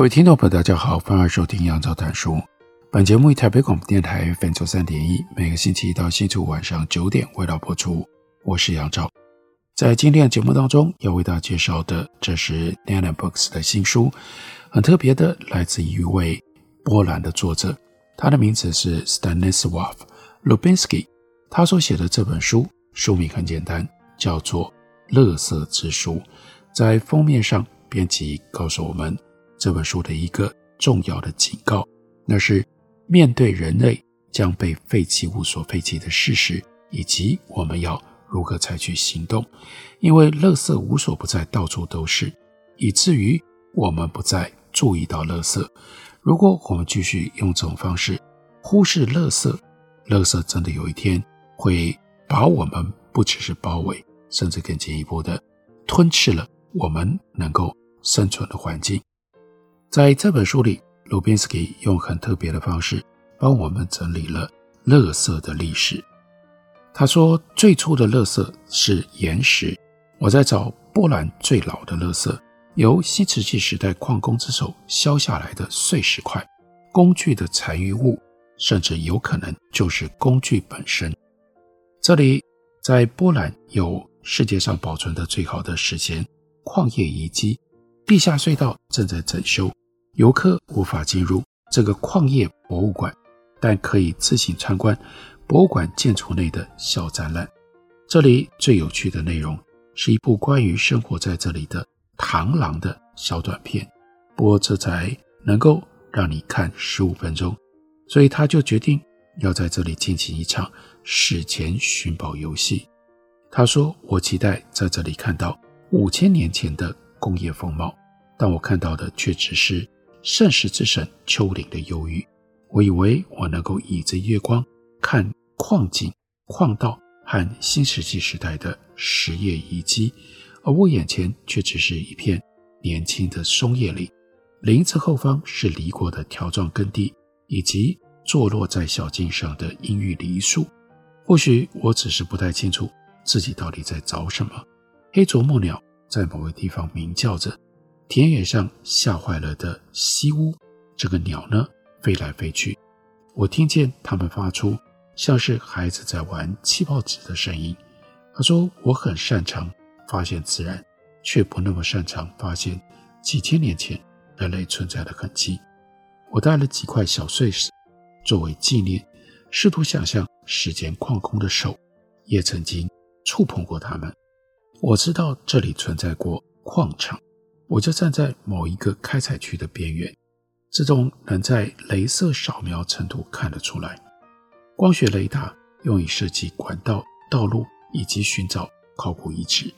各位听众朋友，大家好，欢迎收听杨照谈书。本节目以台北广播电台 FM 九三点一，每个星期一到星期五晚上九点为大家播出。我是杨照，在今天的节目当中要为大家介绍的，这是 Nana Books 的新书，很特别的，来自一位波兰的作者，他的名字是 Stanisław Lubinski。他所写的这本书书名很简单，叫做《乐色之书》。在封面上，编辑告诉我们。这本书的一个重要的警告，那是面对人类将被废弃物所废弃的事实，以及我们要如何采取行动。因为垃圾无所不在，到处都是，以至于我们不再注意到垃圾。如果我们继续用这种方式忽视垃圾，垃圾真的有一天会把我们不只是包围，甚至更进一步的吞噬了我们能够生存的环境。在这本书里，鲁宾斯基用很特别的方式帮我们整理了垃圾的历史。他说，最初的垃圾是岩石。我在找波兰最老的垃圾，由新石器时代矿工之手削下来的碎石块、工具的残余物，甚至有可能就是工具本身。这里在波兰有世界上保存的最好的史前矿业遗迹，地下隧道正在整修。游客无法进入这个矿业博物馆，但可以自行参观博物馆建筑内的小展览。这里最有趣的内容是一部关于生活在这里的螳螂的小短片。不过这才能够让你看十五分钟，所以他就决定要在这里进行一场史前寻宝游戏。他说：“我期待在这里看到五千年前的工业风貌，但我看到的却只是。”盛世之神丘陵的忧郁，我以为我能够倚着月光看矿井、矿道和新石器时代的实业遗迹，而我眼前却只是一片年轻的松叶林。林子后方是犁过的条状耕地，以及坐落在小径上的阴郁梨树。或许我只是不太清楚自己到底在找什么。黑啄木鸟在某个地方鸣叫着。田野上吓坏了的西屋，这个鸟呢，飞来飞去。我听见它们发出像是孩子在玩气泡纸的声音。他说：“我很擅长发现自然，却不那么擅长发现几千年前人类存在的痕迹。”我带了几块小碎石作为纪念，试图想象时间矿工的手也曾经触碰过它们。我知道这里存在过矿场。我就站在某一个开采区的边缘，这种能在镭射扫描程度看得出来。光学雷达用以设计管道、道路以及寻找考古遗址。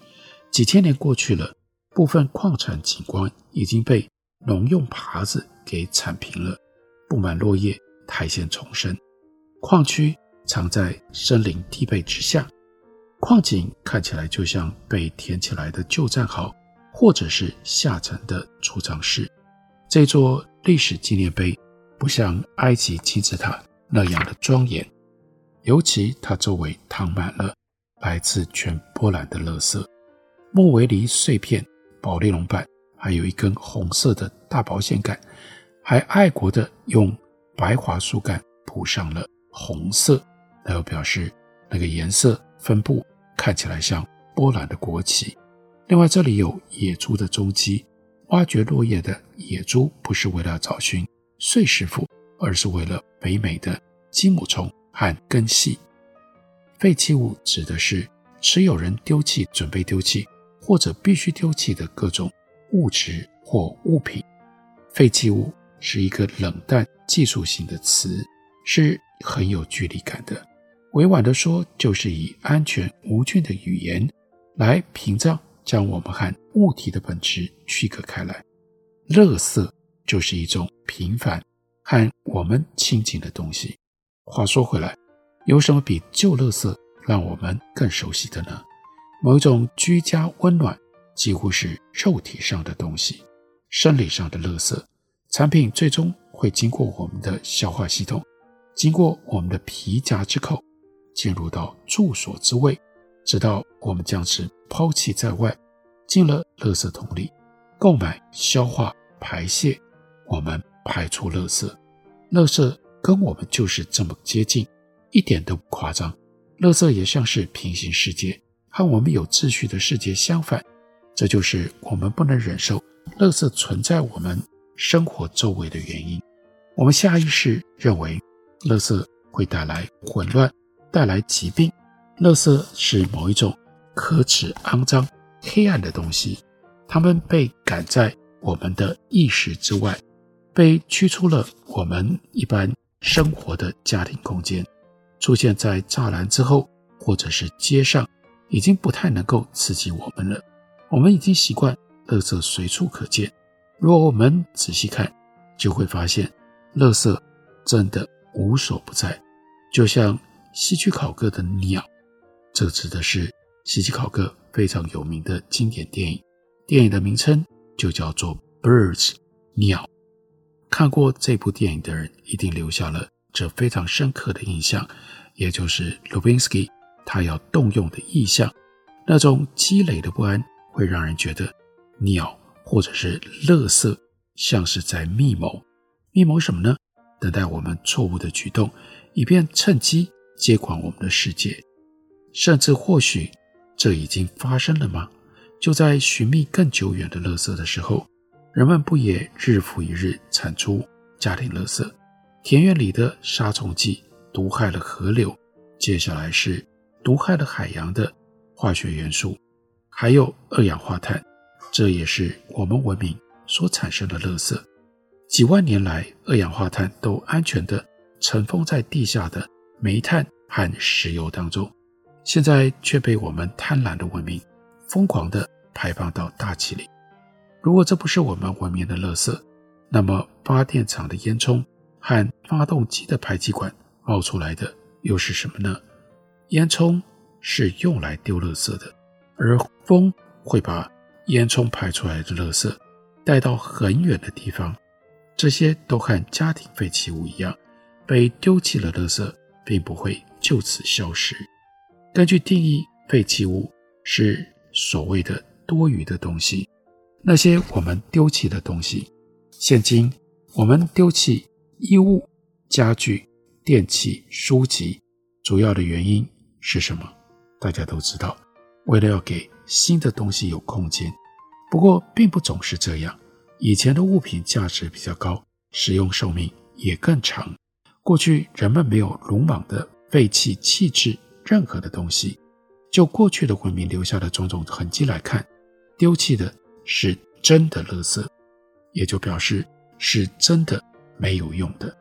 几千年过去了，部分矿产景观已经被农用耙子给铲平了，布满落叶，苔藓丛生。矿区藏在森林地背之下，矿井看起来就像被填起来的旧战壕。或者是下沉的储藏室，这座历史纪念碑不像埃及金字塔那样的庄严，尤其它周围躺满了来自全波兰的垃圾，木围篱碎片、保丽龙板，还有一根红色的大保险杆，还爱国的用白桦树干铺上了红色，那又表示那个颜色分布看起来像波兰的国旗。另外，这里有野猪的踪迹。挖掘落叶的野猪不是为了找寻碎石斧，而是为了肥美的金母虫和根系。废弃物指的是持有人丢弃、准备丢弃或者必须丢弃的各种物质或物品。废弃物是一个冷淡技术性的词，是很有距离感的。委婉地说，就是以安全无菌的语言来屏障。将我们和物体的本质区隔开来。乐色就是一种平凡和我们亲近的东西。话说回来，有什么比旧乐色让我们更熟悉的呢？某一种居家温暖，几乎是肉体上的东西，生理上的乐色产品，最终会经过我们的消化系统，经过我们的皮夹之口，进入到住所之位，直到我们将之抛弃在外，进了垃圾桶里，购买、消化、排泄，我们排出垃圾。垃圾跟我们就是这么接近，一点都不夸张。垃圾也像是平行世界，和我们有秩序的世界相反。这就是我们不能忍受垃圾存在我们生活周围的原因。我们下意识认为，垃圾会带来混乱，带来疾病。垃圾是某一种可耻、肮脏、黑暗的东西，它们被赶在我们的意识之外，被驱出了我们一般生活的家庭空间，出现在栅栏之后，或者是街上，已经不太能够刺激我们了。我们已经习惯垃圾随处可见。如果我们仔细看，就会发现，垃圾真的无所不在。就像希区考克的鸟，这指的是希区考克非常有名的经典电影，电影的名称就叫做《Birds》鸟。看过这部电影的人，一定留下了这非常深刻的印象，也就是鲁宾斯基他要动用的意象，那种积累的不安。会让人觉得鸟或者是乐色像是在密谋，密谋什么呢？等待我们错误的举动，以便趁机接管我们的世界。甚至或许这已经发生了吗？就在寻觅更久远的垃圾的时候，人们不也日复一日产出家庭垃圾？田园里的杀虫剂毒害了河流，接下来是毒害了海洋的化学元素。还有二氧化碳，这也是我们文明所产生的垃圾。几万年来，二氧化碳都安全地尘封在地下的煤炭和石油当中，现在却被我们贪婪的文明疯狂地排放到大气里。如果这不是我们文明的垃圾，那么发电厂的烟囱和发动机的排气管冒出来的又是什么呢？烟囱是用来丢垃圾的。而风会把烟囱排出来的垃圾带到很远的地方，这些都和家庭废弃物一样，被丢弃了。垃圾并不会就此消失。根据定义，废弃物是所谓的多余的东西，那些我们丢弃的东西。现今我们丢弃衣物、家具、电器、书籍，主要的原因是什么？大家都知道。为了要给新的东西有空间，不过并不总是这样。以前的物品价值比较高，使用寿命也更长。过去人们没有鲁莽的废弃弃置任何的东西。就过去的文明留下的种种痕迹来看，丢弃的是真的垃圾，也就表示是真的没有用的、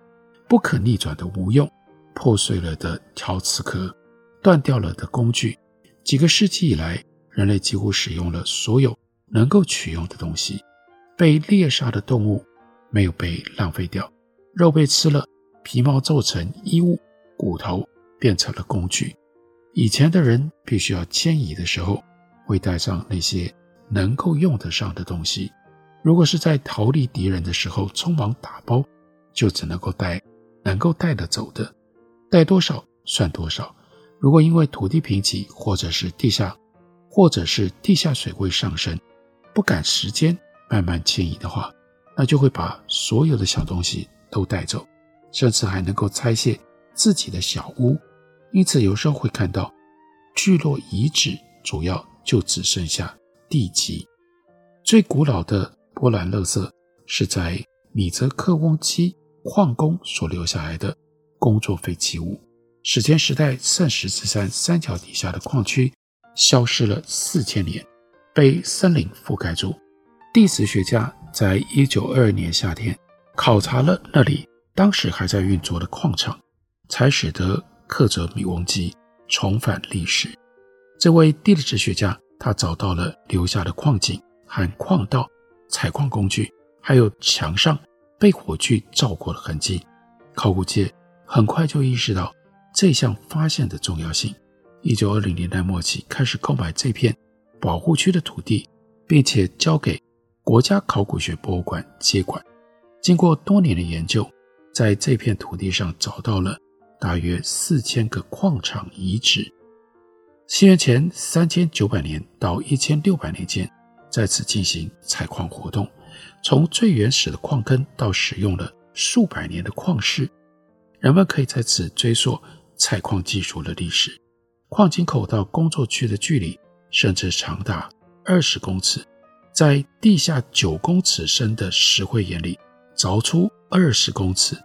不可逆转的无用、破碎了的陶瓷壳、断掉了的工具。几个世纪以来，人类几乎使用了所有能够取用的东西。被猎杀的动物没有被浪费掉，肉被吃了，皮毛做成衣物，骨头变成了工具。以前的人必须要迁移的时候，会带上那些能够用得上的东西。如果是在逃离敌人的时候匆忙打包，就只能够带能够带得走的，带多少算多少。如果因为土地贫瘠，或者是地下，或者是地下水位上升，不赶时间慢慢迁移的话，那就会把所有的小东西都带走，甚至还能够拆卸自己的小屋。因此，有时候会看到聚落遗址，主要就只剩下地基。最古老的波兰垃圾是在米泽克翁基矿工所留下来的工作废弃物。史前时代，圣十字山山脚底下的矿区消失了四千年，被森林覆盖住。地质学家在一九二二年夏天考察了那里当时还在运作的矿场，才使得克泽米翁基重返历史。这位地质学家他找到了留下的矿井和矿道、采矿工具，还有墙上被火炬照过的痕迹。考古界很快就意识到这项发现的重要性。一九二零年代末期，开始购买这片保护区的土地，并且交给国家考古学博物馆接管。经过多年的研究，在这片土地上找到了大约四千个矿场遗址。西元前三千九百年到一千六百年间，在此进行采矿活动。从最原始的矿坑到使用了数百年的矿室，人们可以在此追溯采矿技术的历史。矿井口到工作区的距离甚至长达二十公尺，在地下九公尺深的石灰岩里凿出二十公尺，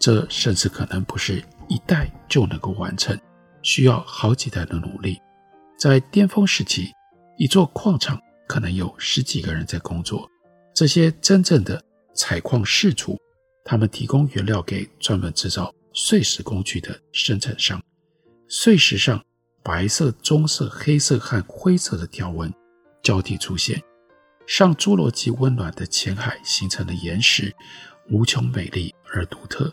这甚至可能不是一代就能够完成，需要好几代的努力。在巅峰时期，一座矿场可能有十几个人在工作，这些真正的采矿士族，他们提供原料给专门制造碎石工具的生产商，碎石上。白色、棕色、黑色和灰色的条纹交替出现，上侏罗纪温暖的浅海形成的岩石，无穷美丽而独特。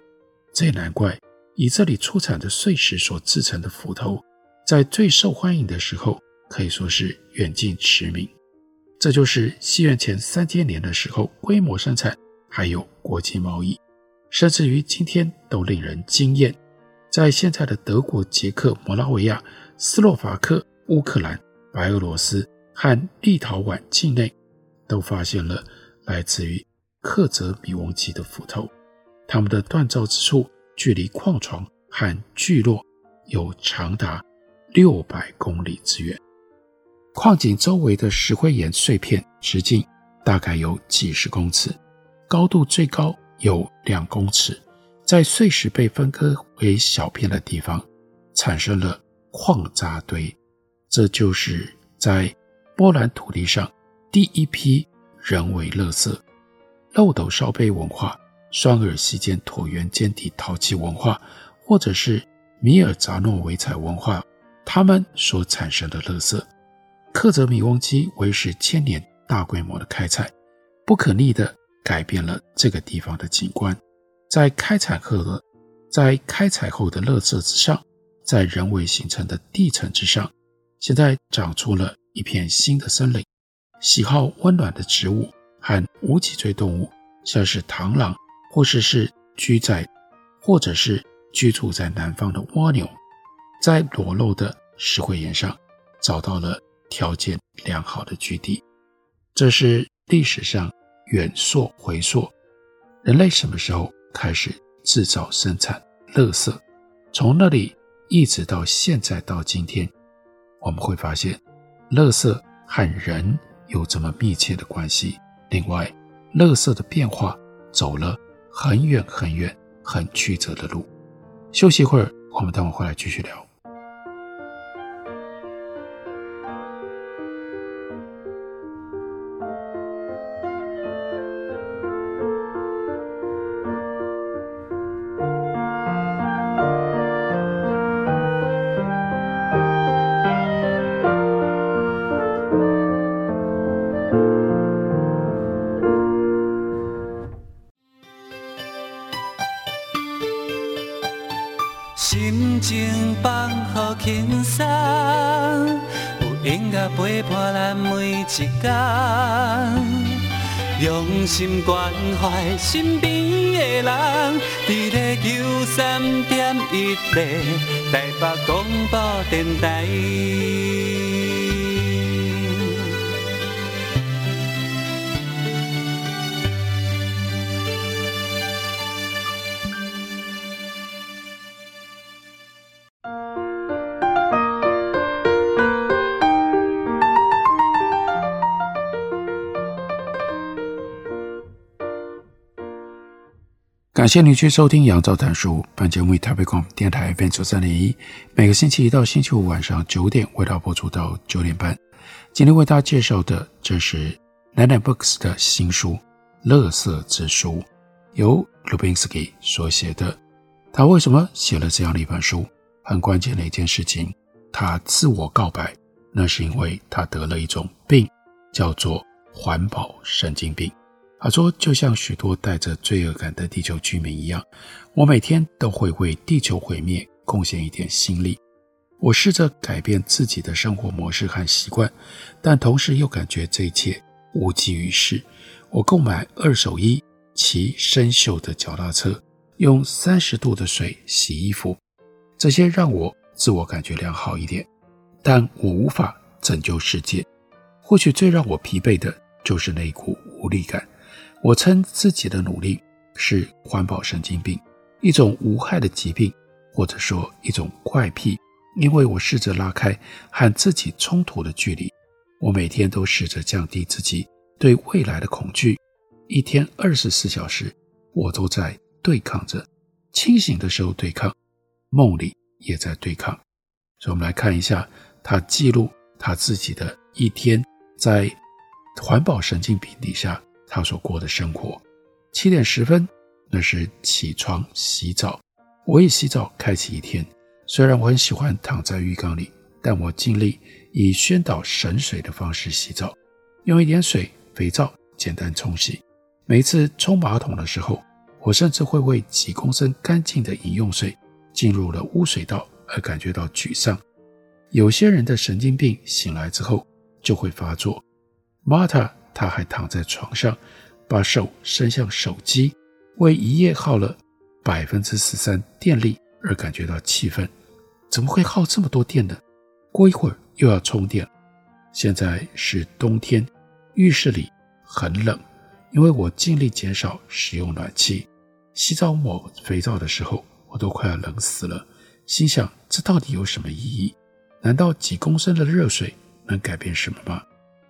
这也难怪以这里出产的碎石所制成的斧头，在最受欢迎的时候可以说是远近驰名。这就是西元前三千年的时候规模生产，还有国际贸易，甚至于今天都令人惊艳。在现在的德国、捷克、摩拉维亚。斯洛伐克、乌克兰、白俄罗斯和立陶宛境内，都发现了来自于克泽米翁基的斧头。它们的锻造之处距离矿床和聚落有长达六百公里之远。矿井周围的石灰岩碎片直径大概有几十公尺，高度最高有两公尺。在碎石被分割为小片的地方，产生了。矿渣堆，这就是在波兰土地上第一批人为垃圾。漏斗烧杯文化、双耳溪间椭圆尖底陶器文化，或者是米尔扎诺维采文化，它们所产生的垃圾。克泽米翁基维持千年大规模的开采，不可逆地改变了这个地方的景观。在开采后的，在开采后的垃圾之上。在人为形成的地层之上，现在长出了一片新的森林。喜好温暖的植物和无脊椎动物，像是螳螂，或是是居在，或者是居住在南方的蜗牛，在裸露的石灰岩上找到了条件良好的居地。这是历史上远溯回溯，人类什么时候开始制造生产垃圾？从那里。一直到现在到今天，我们会发现，垃圾和人有这么密切的关系。另外，垃圾的变化走了很远很远、很曲折的路。休息一会儿，我们等会回来继续聊。身边的人，伫咧九三点一零台北广播电台。感谢您去收听杨照谈书。本节目以台北广播电台 FM 九三点一，每个星期一到星期五晚上九点为大家播出到九点半。今天为大家介绍的，这是 Nana Books 的新书《乐色之书》，由 Lubinsky 所写的。他为什么写了这样的一本书？很关键的一件事情，他自我告白，那是因为他得了一种病，叫做环保神经病。他说，就像许多带着罪恶感的地球居民一样，我每天都会为地球毁灭贡献一点心力。我试着改变自己的生活模式和习惯，但同时又感觉这一切无济于事。我购买二手衣，骑生锈的脚踏车，用三十度的水洗衣服，这些让我自我感觉良好一点，但我无法拯救世界。或许最让我疲惫的就是那一股无力感。我称自己的努力是环保神经病，一种无害的疾病，或者说一种怪癖。因为我试着拉开和自己冲突的距离，我每天都试着降低自己对未来的恐惧。一天二十四小时，我都在对抗着，清醒的时候对抗，梦里也在对抗。所以，我们来看一下他记录他自己的一天，在环保神经病底下他所过的生活。七点十分，那是起床洗澡，我也洗澡开启一天。虽然我很喜欢躺在浴缸里，但我尽力以宣导省水的方式洗澡，用一点水、肥皂简单冲洗。每次冲马桶的时候，我甚至会为几公升干净的饮用水进入了污水道而感觉到沮丧。有些人的神经病醒来之后就会发作。Marta 他还躺在床上，把手伸向手机，为一夜耗了百分之十三电力而感觉到气愤。怎么会耗这么多电呢？过一会儿又要充电。现在是冬天，浴室里很冷。因为我尽力减少使用暖气，洗澡抹肥皂的时候，我都快要冷死了。心想，这到底有什么意义？难道几公升的热水能改变什么吗？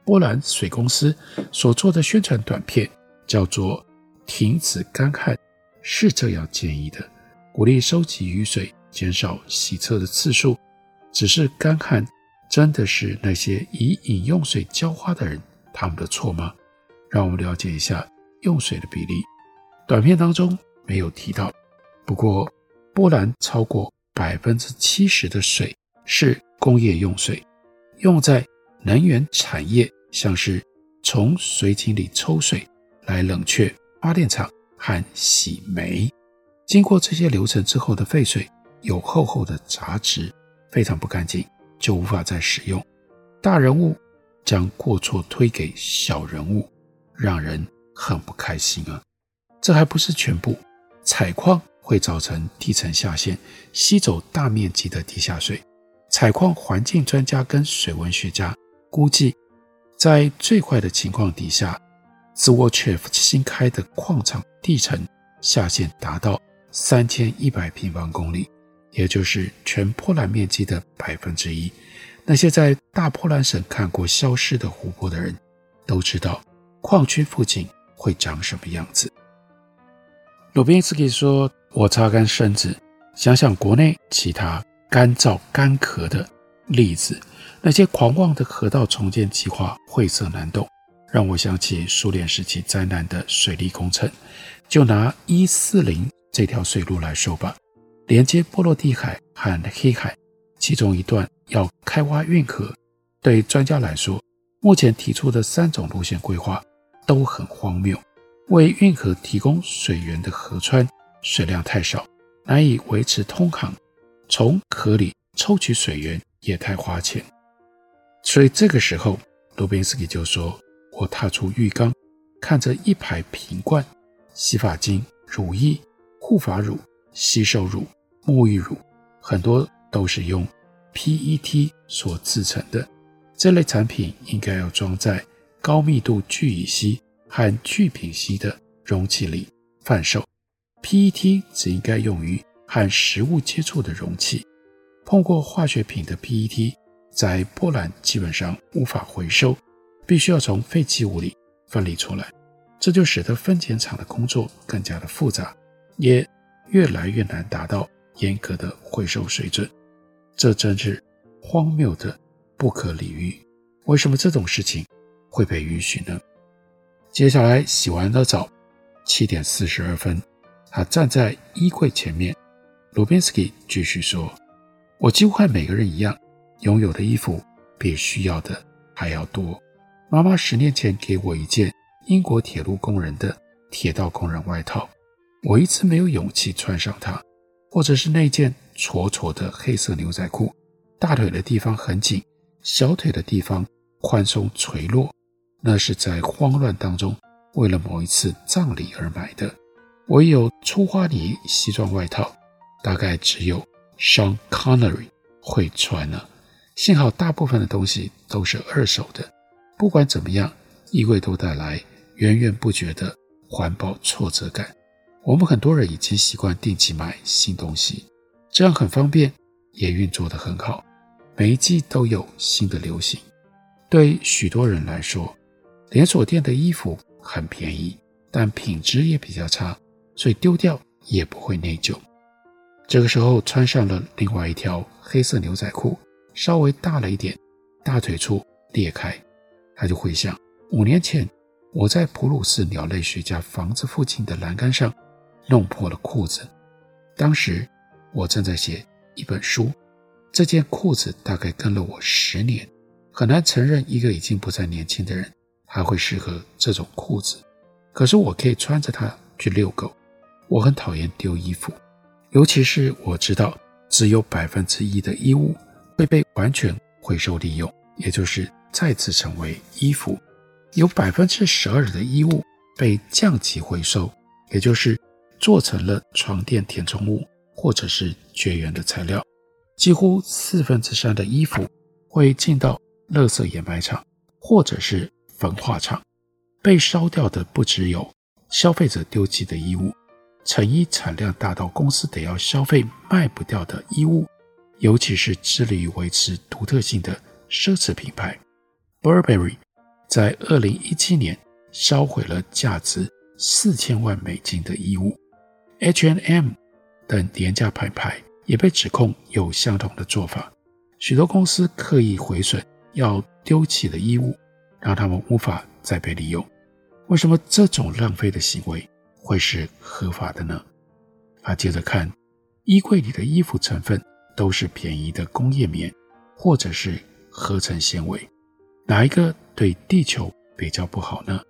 波兰水公司所做的宣传短片叫做“停止干旱”，是这样建议的：鼓励收集雨水，减少洗车的次数。只是干旱真的是那些以饮用水浇花的人他们的错吗？让我们了解一下用水的比例。短片当中没有提到，不过波兰超过百分之七十的水是工业用水，用在能源产业，像是从水井里抽水来冷却发电厂和洗煤。经过这些流程之后的废水有厚厚的杂质，非常不干净，就无法再使用。大人物将过错推给小人物。让人很不开心啊！这还不是全部，采矿会造成地层下陷，吸走大面积的地下水。采矿环境专家跟水文学家估计，在最坏的情况底下，Zwarte 新开的矿场地层下限达到三千一百平方公里，也就是全波兰面积的百分之一。那些在大波兰省看过消失的湖泊的人都知道。矿区附近会长什么样子？鲁宾斯基说：“我擦干身子，想想国内其他干燥干涸的例子，那些狂妄的河道重建计划晦涩难懂，让我想起苏联时期灾难的水利工程。就拿一四零这条水路来说吧，连接波罗的海和黑海，其中一段要开挖运河。对专家来说，目前提出的三种路线规划。”都很荒谬，为运河提供水源的河川水量太少，难以维持通航；从河里抽取水源也太花钱。所以这个时候，鲁宾斯基就说：“我踏出浴缸，看着一排瓶罐，洗发精、乳液、护发乳、洗手乳、沐浴乳，很多都是用 PET 所制成的。这类产品应该要装在。”高密度聚乙烯和聚丙烯的容器里贩售，PET 只应该用于和食物接触的容器。碰过化学品的 PET 在波兰基本上无法回收，必须要从废弃物里分离出来，这就使得分拣厂的工作更加的复杂，也越来越难达到严格的回收水准。这真是荒谬的不可理喻。为什么这种事情会被允许呢？接下来洗完了澡，七点四十二分，他站在衣柜前面。鲁宾斯基继续说：“我几乎和每个人一样，拥有的衣服比需要的还要多。妈妈十年前给我一件英国铁路工人的铁道工人外套，我一直没有勇气穿上它，或者是那件矬矬的黑色牛仔裤，大腿的地方很紧，小腿的地方宽松垂落，那是在慌乱当中为了某一次葬礼而买的。我有粗花呢西装外套，大概只有 Sean Connery 会穿了。幸好大部分的东西都是二手的。不管怎么样，衣柜都带来源源不绝的环保挫折感。我们很多人已经习惯定期买新东西，这样很方便，也运作得很好。每一季都有新的流行。对许多人来说，连锁店的衣服很便宜，但品质也比较差，所以丢掉也不会内疚。这个时候穿上了另外一条黑色牛仔裤，稍微大了一点，大腿处裂开。他就回想五年前，我在普鲁士鸟类学家房子附近的栏杆上弄破了裤子。当时我正在写一本书，这件裤子大概跟了我十年。很难承认一个已经不再年轻的人还会适合这种裤子。可是我可以穿着它去遛狗。我很讨厌丢衣服，尤其是我知道只有百分之一的衣物会被完全回收利用，也就是。再次成为衣服，有百分之十二的衣物被降级回收，也就是做成了床垫填充物或者是绝缘的材料。几乎四分之三的衣服会进到垃圾掩埋场或者是焚化厂。被烧掉的不只有消费者丢弃的衣物，成衣产量大到公司得要消费卖不掉的衣物，尤其是致力于维持独特性的奢侈品牌。Burberry 在二零一七年烧毁了价值四千万美金的衣物，H&M 等廉价品牌也被指控有相同的做法。许多公司刻意毁损要丢弃的衣物，让他们无法再被利用。为什么这种浪费的行为会是合法的呢？啊，接着看，衣柜里的衣服成分都是便宜的工业棉，或者是合成纤维。哪一个对地球比较不好呢？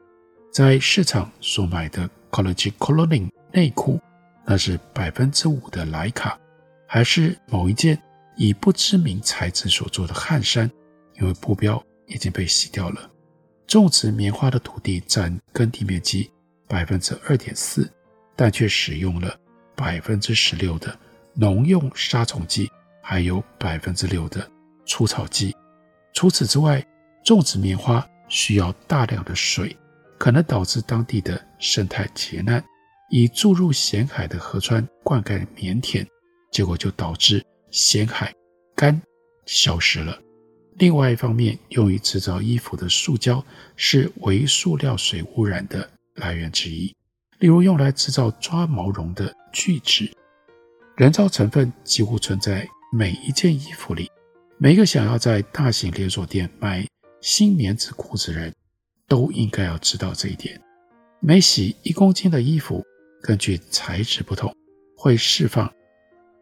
在市场所买的 College Coloring 内裤，那是百分之五的莱卡，还是某一件以不知名材质所做的汗衫？因为布标已经被洗掉了。种植棉花的土地占耕地面积百分之二点四，但却使用了百分之十六的农用杀虫剂，还有百分之六的除草剂。除此之外，种植棉花需要大量的水，可能导致当地的生态劫难。以注入咸海的河川灌溉棉田，结果就导致咸海干消失了。另外一方面，用于制造衣服的塑胶是微塑料水污染的来源之一。例如，用来制造抓毛绒的聚酯，人造成分几乎存在每一件衣服里。每个想要在大型连锁店买新棉质裤子人都应该要知道这一点。每洗一公斤的衣服，根据材质不同，会释放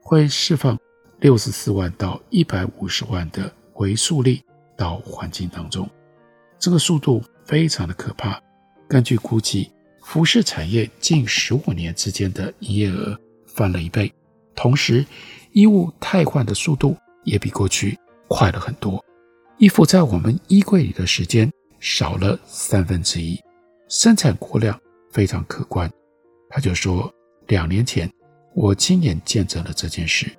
会释放六十四万到一百五十万的回溯力到环境当中。这个速度非常的可怕。根据估计，服饰产业近十五年之间的营业额翻了一倍，同时衣物汰换的速度也比过去快了很多。衣服在我们衣柜里的时间少了三分之一，生产过量非常可观。他就说，两年前我亲眼见证了这件事。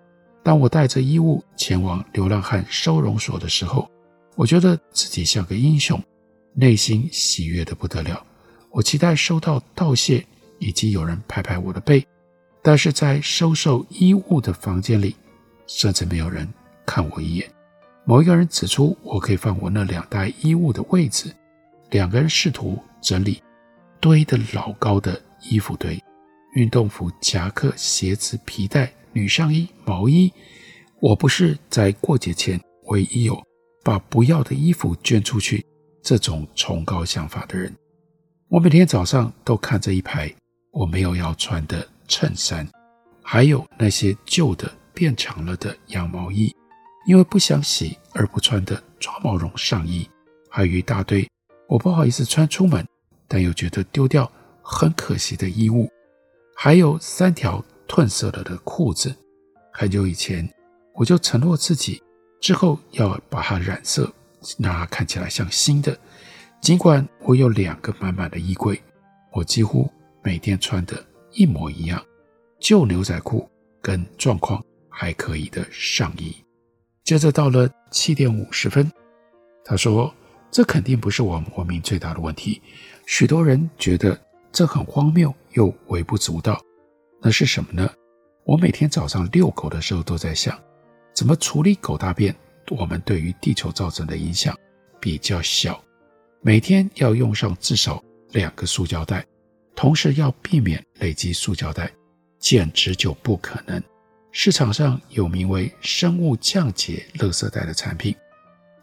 当我带着衣物前往流浪汉收容所的时候，我觉得自己像个英雄，内心喜悦得不得了。我期待收到道谢以及有人拍拍我的背，但是在收受衣物的房间里，甚至没有人看我一眼。某一个人指出，我可以放我那两袋衣物的位置。两个人试图整理堆得老高的衣服堆，运动服、夹克、鞋子、皮带、女上衣、毛衣。我不是在过节前唯一有把不要的衣服捐出去这种崇高想法的人。我每天早上都看着一排我没有要穿的衬衫，还有那些旧的变长了的羊毛衣。因为不想洗而不穿的抓毛绒上衣，还有一大堆我不好意思穿出门，但又觉得丢掉很可惜的衣物，还有三条褪色了的裤子。很久以前，我就承诺自己，之后要把它染色，让它看起来像新的。尽管我有两个满满的衣柜，我几乎每天穿的一模一样，旧牛仔裤跟状况还可以的上衣。接着到了七点五十分，他说：“这肯定不是我们文明最大的问题。许多人觉得这很荒谬又微不足道。那是什么呢？我每天早上遛狗的时候都在想，怎么处理狗大便，我们对于地球造成的影响比较小。每天要用上至少两个塑胶袋，同时要避免累积塑胶袋，简直就不可能。”市场上有名为生物降解垃圾袋的产品，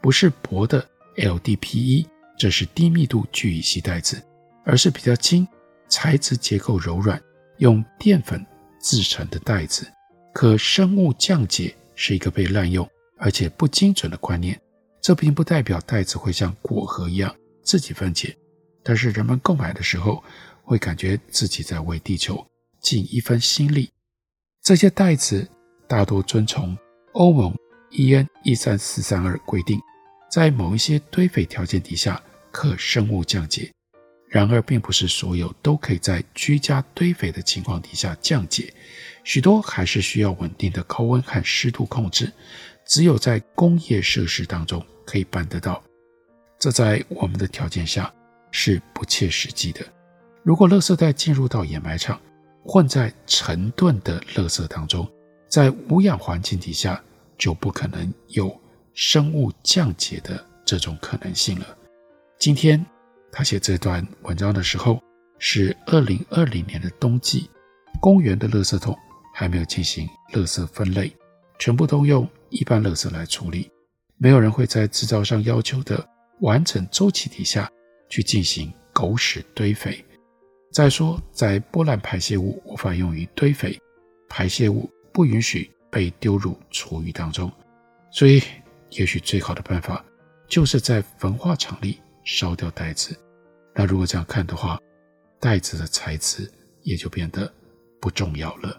不是薄的 LDPE，这是低密度聚乙烯袋子，而是比较轻、材质结构柔软、用淀粉制成的袋子。可生物降解是一个被滥用而且不精准的观念，这并不代表袋子会像果核一样自己分解，但是人们购买的时候会感觉自己在为地球尽一份心力。这些袋子大多遵从欧盟 EN 一三四三二规定，在某一些堆肥条件底下可生物降解。然而，并不是所有都可以在居家堆肥的情况底下降解，许多还是需要稳定的高温和湿度控制。只有在工业设施当中可以办得到，这在我们的条件下是不切实际的。如果垃圾袋进入到掩埋场，混在成吨的垃圾当中，在无氧环境底下就不可能有生物降解的这种可能性了。今天他写这段文章的时候是二零二零年的冬季，公园的垃圾桶还没有进行垃圾分类，全部都用一般垃圾来处理，没有人会在制造商要求的完整周期底下去进行狗屎堆肥。再说，在波兰排泄物无法用于堆肥，排泄物不允许被丢入厨余当中，所以也许最好的办法就是在焚化厂里烧掉袋子。那如果这样看的话，袋子的材质也就变得不重要了。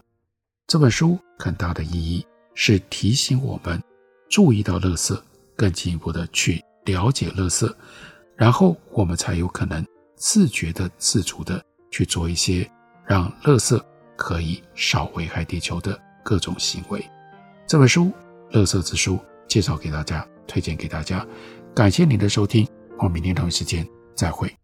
这本书很大的意义是提醒我们注意到垃圾，更进一步的去了解垃圾，然后我们才有可能自觉的、自主的。去做一些让垃圾可以少危害地球的各种行为。这本书《垃圾之书》介绍给大家，推荐给大家。感谢您的收听，我们明天同一时间再会。